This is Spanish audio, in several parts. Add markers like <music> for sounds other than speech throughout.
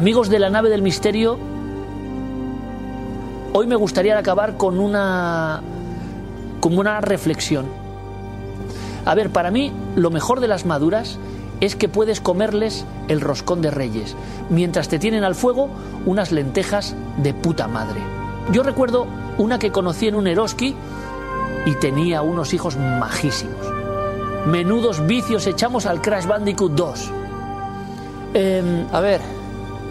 Amigos de la nave del misterio, hoy me gustaría acabar con una como una reflexión. A ver, para mí lo mejor de las maduras es que puedes comerles el roscón de reyes, mientras te tienen al fuego unas lentejas de puta madre. Yo recuerdo una que conocí en un Eroski y tenía unos hijos majísimos. Menudos vicios echamos al Crash Bandicoot 2. Em, a ver,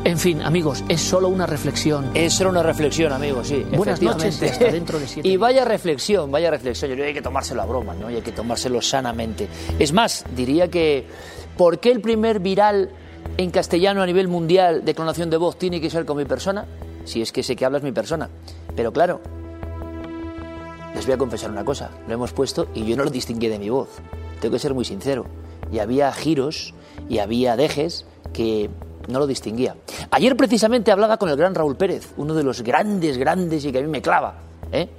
en fin, amigos, es solo una reflexión. Es solo una reflexión, amigos, sí. Buenas noches, hasta dentro de <laughs> siete Y vaya reflexión, vaya reflexión. Yo creo que hay que tomárselo a broma, ¿no? Y hay que tomárselo sanamente. Es más, diría que, ¿por qué el primer viral en castellano a nivel mundial de clonación de voz tiene que ser con mi persona? Si es que sé que hablas mi persona. Pero claro, les voy a confesar una cosa. Lo hemos puesto y yo no lo distinguí de mi voz. Tengo que ser muy sincero. Y había giros y había dejes que no lo distinguía. Ayer precisamente hablaba con el gran Raúl Pérez, uno de los grandes, grandes y que a mí me clava. ¿eh?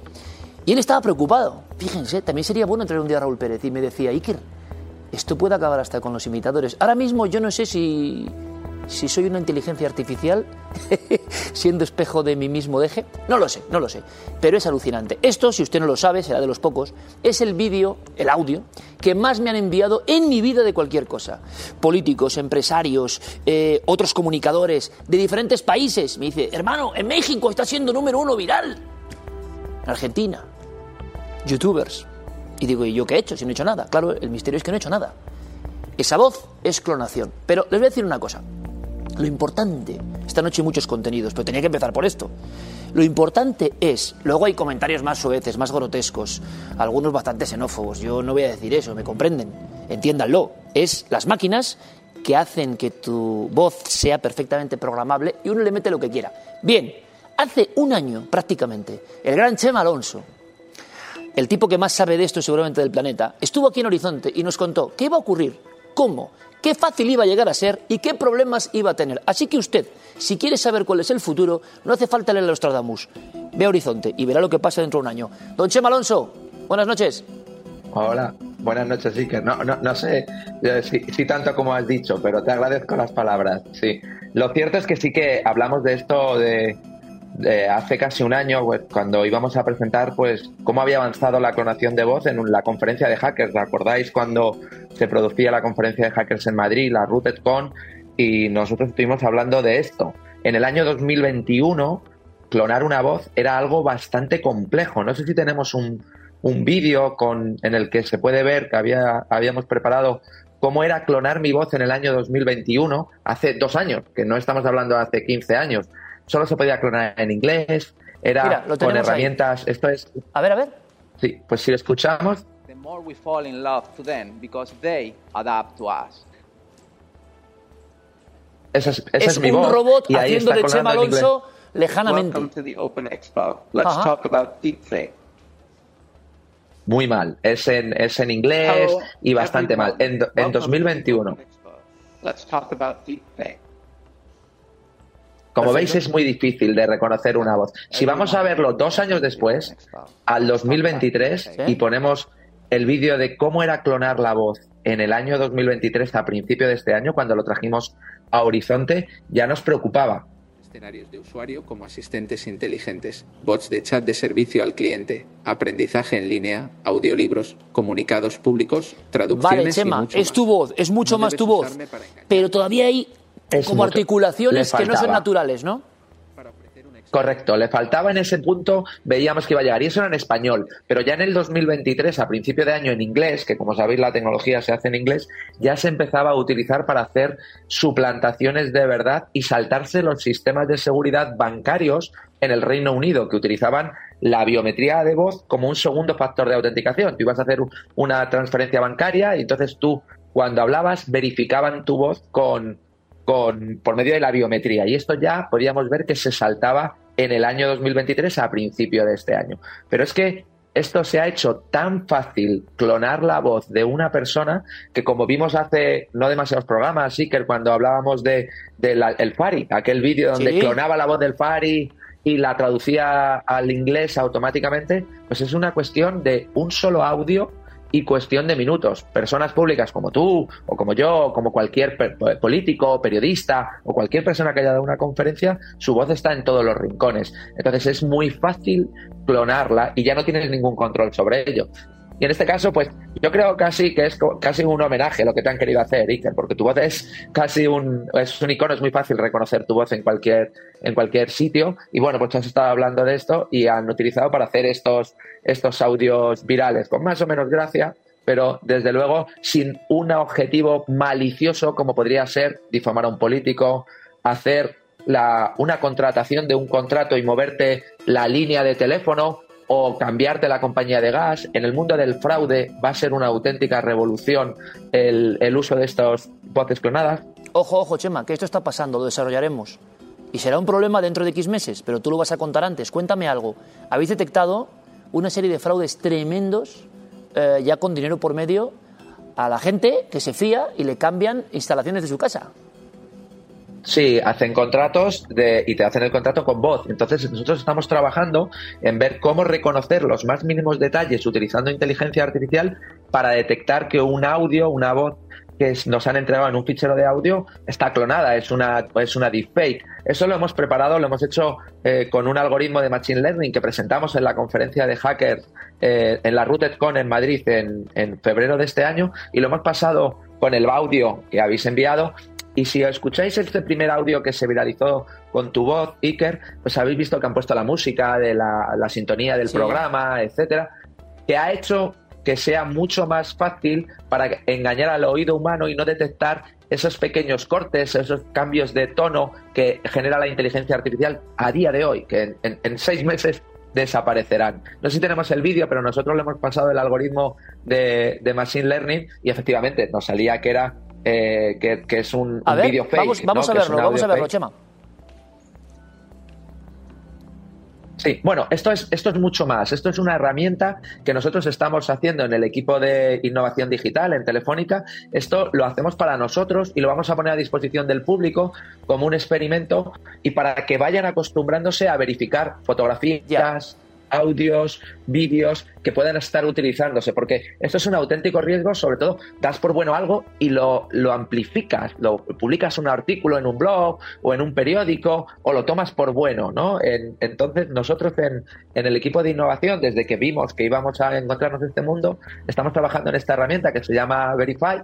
Y él estaba preocupado. Fíjense, también sería bueno traer un día a Raúl Pérez y me decía, Iker, esto puede acabar hasta con los imitadores. Ahora mismo yo no sé si, si soy una inteligencia artificial <laughs> siendo espejo de mi mismo deje. No lo sé, no lo sé. Pero es alucinante. Esto, si usted no lo sabe, será de los pocos, es el vídeo, el audio, que más me han enviado en mi vida de cualquier cosa. Políticos, empresarios, eh, otros comunicadores de diferentes países. Me dice, hermano, en México está siendo número uno viral. En Argentina. Youtubers. Y digo, ¿y yo qué he hecho? Si no he hecho nada. Claro, el misterio es que no he hecho nada. Esa voz es clonación. Pero les voy a decir una cosa. Lo importante, esta noche hay muchos contenidos, pero tenía que empezar por esto. Lo importante es, luego hay comentarios más sueces, más grotescos, algunos bastante xenófobos, yo no voy a decir eso, me comprenden, entiéndanlo. Es las máquinas que hacen que tu voz sea perfectamente programable y uno le mete lo que quiera. Bien, hace un año prácticamente, el gran Chema Alonso, el tipo que más sabe de esto seguramente del planeta, estuvo aquí en Horizonte y nos contó qué iba a ocurrir, cómo, qué fácil iba a llegar a ser y qué problemas iba a tener. Así que usted, si quiere saber cuál es el futuro, no hace falta leer a Nostradamus. Ve a Horizonte y verá lo que pasa dentro de un año. Don Chema Alonso, buenas noches. Hola, buenas noches, Iker. No, no, no sé eh, si, si tanto como has dicho, pero te agradezco las palabras. Sí, lo cierto es que sí que hablamos de esto de, de hace casi un año, pues, cuando íbamos a presentar, pues, cómo había avanzado la clonación de voz en la conferencia de hackers. ¿Recordáis cuando se producía la conferencia de hackers en Madrid, la RootedCon? Y nosotros estuvimos hablando de esto. En el año 2021, clonar una voz era algo bastante complejo. No sé si tenemos un, un vídeo con en el que se puede ver que había, habíamos preparado cómo era clonar mi voz en el año 2021, hace dos años, que no estamos hablando de hace 15 años. Solo se podía clonar en inglés, era Mira, con ahí. herramientas. Esto es. A ver, a ver. Sí, pues si lo escuchamos, more we fall in love to them because they adapt to us. esa es, esa es es mi un voz. robot y haciendo de Chema. Alonso lejanamente. Welcome to the Open Expo. Let's talk about deepfake. Muy mal. Es en, es en inglés Hello, y bastante mal. En, en Welcome to the 2021. Open Expo. Let's talk about deepfake. Como veis, es muy difícil de reconocer una voz. Si vamos a verlo dos años después, al 2023, y ponemos el vídeo de cómo era clonar la voz en el año 2023, a principio de este año, cuando lo trajimos a Horizonte, ya nos preocupaba. escenarios de usuario como asistentes inteligentes, bots de chat de servicio al cliente, aprendizaje en línea, audiolibros, comunicados públicos, traducciones Vale, y Chema, mucho es más. tu voz, es mucho No más tu voz. Pero todavía hay Es como mucho. articulaciones que no son naturales, ¿no? Correcto, le faltaba en ese punto, veíamos que iba a llegar, y eso era en español, pero ya en el 2023, a principio de año en inglés, que como sabéis la tecnología se hace en inglés, ya se empezaba a utilizar para hacer suplantaciones de verdad y saltarse los sistemas de seguridad bancarios en el Reino Unido, que utilizaban la biometría de voz como un segundo factor de autenticación. Tú ibas a hacer un- una transferencia bancaria y entonces tú, cuando hablabas, verificaban tu voz con, con, por medio de la biometría. Y esto ya podíamos ver que se saltaba en el año 2023 a principio de este año. Pero es que esto se ha hecho tan fácil clonar la voz de una persona que como vimos hace no demasiados programas, sí, que cuando hablábamos de, de la- el Fari, aquel vídeo donde Sí. clonaba la voz del Fari y la traducía al inglés automáticamente, pues es una cuestión de un solo audio y cuestión de minutos. Personas públicas como tú, o como yo, o como cualquier político, periodista, o cualquier persona que haya dado una conferencia, su voz está en todos los rincones. Entonces es muy fácil clonarla y ya no tienes ningún control sobre ello. Y en este caso, pues yo creo casi que es casi un homenaje lo que te han querido hacer, Iker, porque tu voz es casi un, es un icono, es muy fácil reconocer tu voz en cualquier, en cualquier sitio. Y bueno, pues has estado hablando de esto y han utilizado para hacer estos, estos audios virales, con más o menos gracia, pero desde luego sin un objetivo malicioso como podría ser difamar a un político, hacer la, una contratación de un contrato y moverte la línea de teléfono o cambiarte la compañía de gas. En el mundo del fraude va a ser una auténtica revolución el, el uso de estas voces clonadas. Ojo, ojo, Chema, que esto está pasando, lo desarrollaremos. Y será un problema dentro de X meses, pero tú lo vas a contar antes. Cuéntame algo. ¿Habéis detectado una serie de fraudes tremendos, eh, ya con dinero por medio, a la gente que se fía y le cambian instalaciones de su casa? Sí, hacen contratos de, y te hacen el contrato con voz. Entonces nosotros estamos trabajando en ver cómo reconocer los más mínimos detalles utilizando inteligencia artificial para detectar que un audio, una voz que nos han entregado en un fichero de audio está clonada, es una, es una deepfake. Eso lo hemos preparado, lo hemos hecho eh, con un algoritmo de Machine Learning que presentamos en la conferencia de hackers eh, en la RootedCon en Madrid en, en febrero de este año y lo hemos pasado con el audio que habéis enviado y si escucháis este primer audio que se viralizó con tu voz, Iker, pues habéis visto que han puesto la música de la, la sintonía del Sí. programa, etcétera, que ha hecho que sea mucho más fácil para engañar al oído humano y no detectar esos pequeños cortes, esos cambios de tono que genera la inteligencia artificial a día de hoy, que en, en- en seis meses desaparecerán. No sé si tenemos el vídeo, pero nosotros le hemos pasado el algoritmo de, de Machine Learning y efectivamente nos salía que era eh, que, que es un, A un ver, vídeo fake. vamos, vamos ¿no? a verlo, vamos a verlo, fake. Chema. Sí, bueno, esto es, esto es mucho más. Esto es una herramienta que nosotros estamos haciendo en el equipo de innovación digital, en Telefónica. Esto lo hacemos para nosotros y lo vamos a poner a disposición del público como un experimento y para que vayan acostumbrándose a verificar fotografías, audios, vídeos que puedan estar utilizándose, porque esto es un auténtico riesgo, sobre todo das por bueno algo y lo, lo amplificas, lo publicas un artículo en un blog o en un periódico o lo tomas por bueno, ¿no? En- entonces nosotros en, en el equipo de innovación, desde que vimos que íbamos a encontrarnos en este mundo, estamos trabajando en esta herramienta que se llama Verify,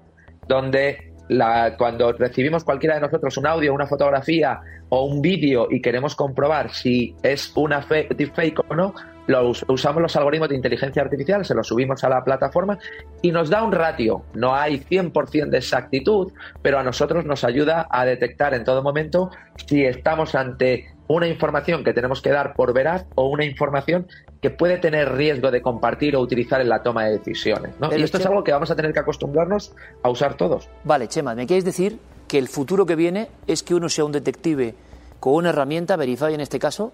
donde la- cuando recibimos cualquiera de nosotros un audio, una fotografía o un vídeo y queremos comprobar si es una deepfake o no, lo us- usamos los algoritmos de inteligencia artificial, se los subimos a la plataforma y nos da un ratio. No hay 100% de exactitud, pero a nosotros nos ayuda a detectar en todo momento si estamos ante una información que tenemos que dar por veraz o una información que puede tener riesgo de compartir o utilizar en la toma de decisiones. Y esto es algo que vamos a tener que acostumbrarnos a usar todos. Vale, Chema, ¿me quieres decir que el futuro que viene es que uno sea un detective con una herramienta, Verify en este caso,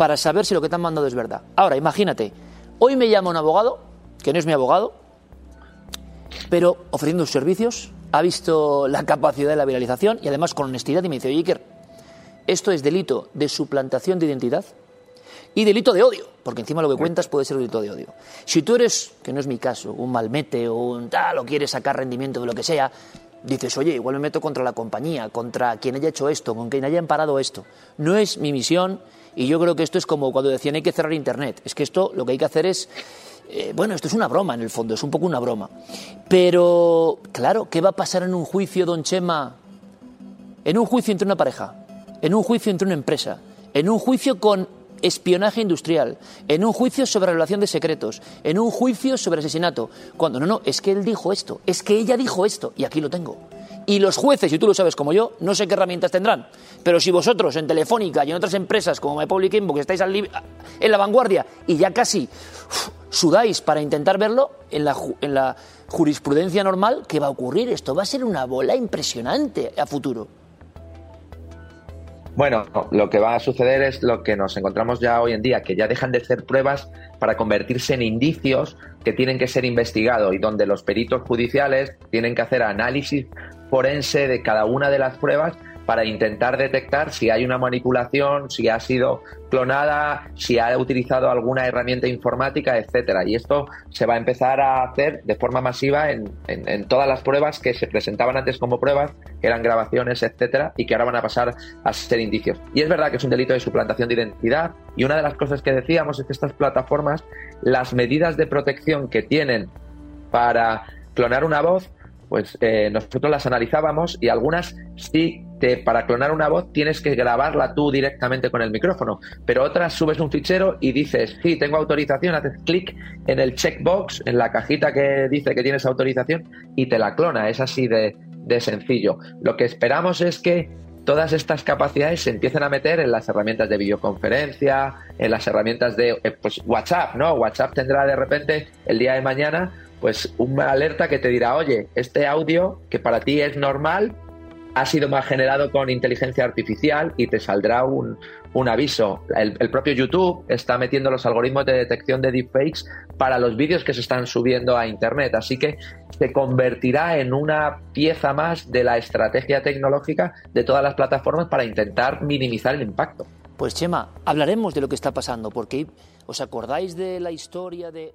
para saber si lo que te han mandado es verdad? Ahora, imagínate, hoy me llama un abogado, que no es mi abogado, pero ofreciendo sus servicios, ha visto la capacidad de la viralización y además con honestidad y me dice, oye, Iker, esto es delito de suplantación de identidad y delito de odio, porque encima lo que cuentas puede ser delito de odio. Si tú eres, que no es mi caso, un malmete o un tal, o quieres sacar rendimiento de lo que sea, dices, oye, igual me meto contra la compañía, contra quien haya hecho esto, con quien haya amparado esto. No es mi misión y yo creo que esto es como cuando decían hay que cerrar Internet. Es que esto lo que hay que hacer es, eh, bueno, esto es una broma en el fondo, es un poco una broma. Pero, claro, ¿qué va a pasar en un juicio, don Chema? En un juicio entre una pareja, en un juicio entre una empresa, en un juicio con espionaje industrial, en un juicio sobre relación de secretos, en un juicio sobre asesinato. Cuando no, no, es que él dijo esto, es que ella dijo esto, y aquí lo tengo. Y los jueces, y tú lo sabes como yo, no sé qué herramientas tendrán, pero si vosotros en Telefónica y en otras empresas como MyPublic Inbox estáis en la vanguardia y ya casi sudáis para intentar verlo, en la, en la jurisprudencia normal, ¿qué va a ocurrir? Esto va a ser una bola impresionante a futuro. Bueno, lo que va a suceder es lo que nos encontramos ya hoy en día, que ya dejan de ser pruebas para convertirse en indicios que tienen que ser investigados y donde los peritos judiciales tienen que hacer análisis forense de cada una de las pruebas para intentar detectar si hay una manipulación, si ha sido clonada, si ha utilizado alguna herramienta informática, etcétera. Y esto se va a empezar a hacer de forma masiva en, en- todas las pruebas que se presentaban antes como pruebas, que eran grabaciones, etcétera, y que ahora van a pasar a ser indicios. Y es verdad que es un delito de suplantación de identidad. Y una de las cosas que decíamos es que estas plataformas, las medidas de protección que tienen para clonar una voz, pues eh, nosotros las analizábamos y algunas sí, te, para clonar una voz tienes que grabarla tú directamente con el micrófono, pero otras subes un fichero y dices, sí, tengo autorización, haces clic en el checkbox, en la cajita que dice que tienes autorización y te la clona, es así de, de sencillo. Lo que esperamos es que todas estas capacidades se empiecen a meter en las herramientas de videoconferencia, en las herramientas de eh, pues, WhatsApp, ¿no? WhatsApp tendrá de repente el día de mañana pues una alerta que te dirá, oye, este audio que para ti es normal ha sido más generado con inteligencia artificial y te saldrá un, un aviso. El, el propio YouTube está metiendo los algoritmos de detección de deepfakes para los vídeos que se están subiendo a Internet, así que se convertirá en una pieza más de la estrategia tecnológica de todas las plataformas para intentar minimizar el impacto. Pues Chema, hablaremos de lo que está pasando, porque ¿os acordáis de la historia de...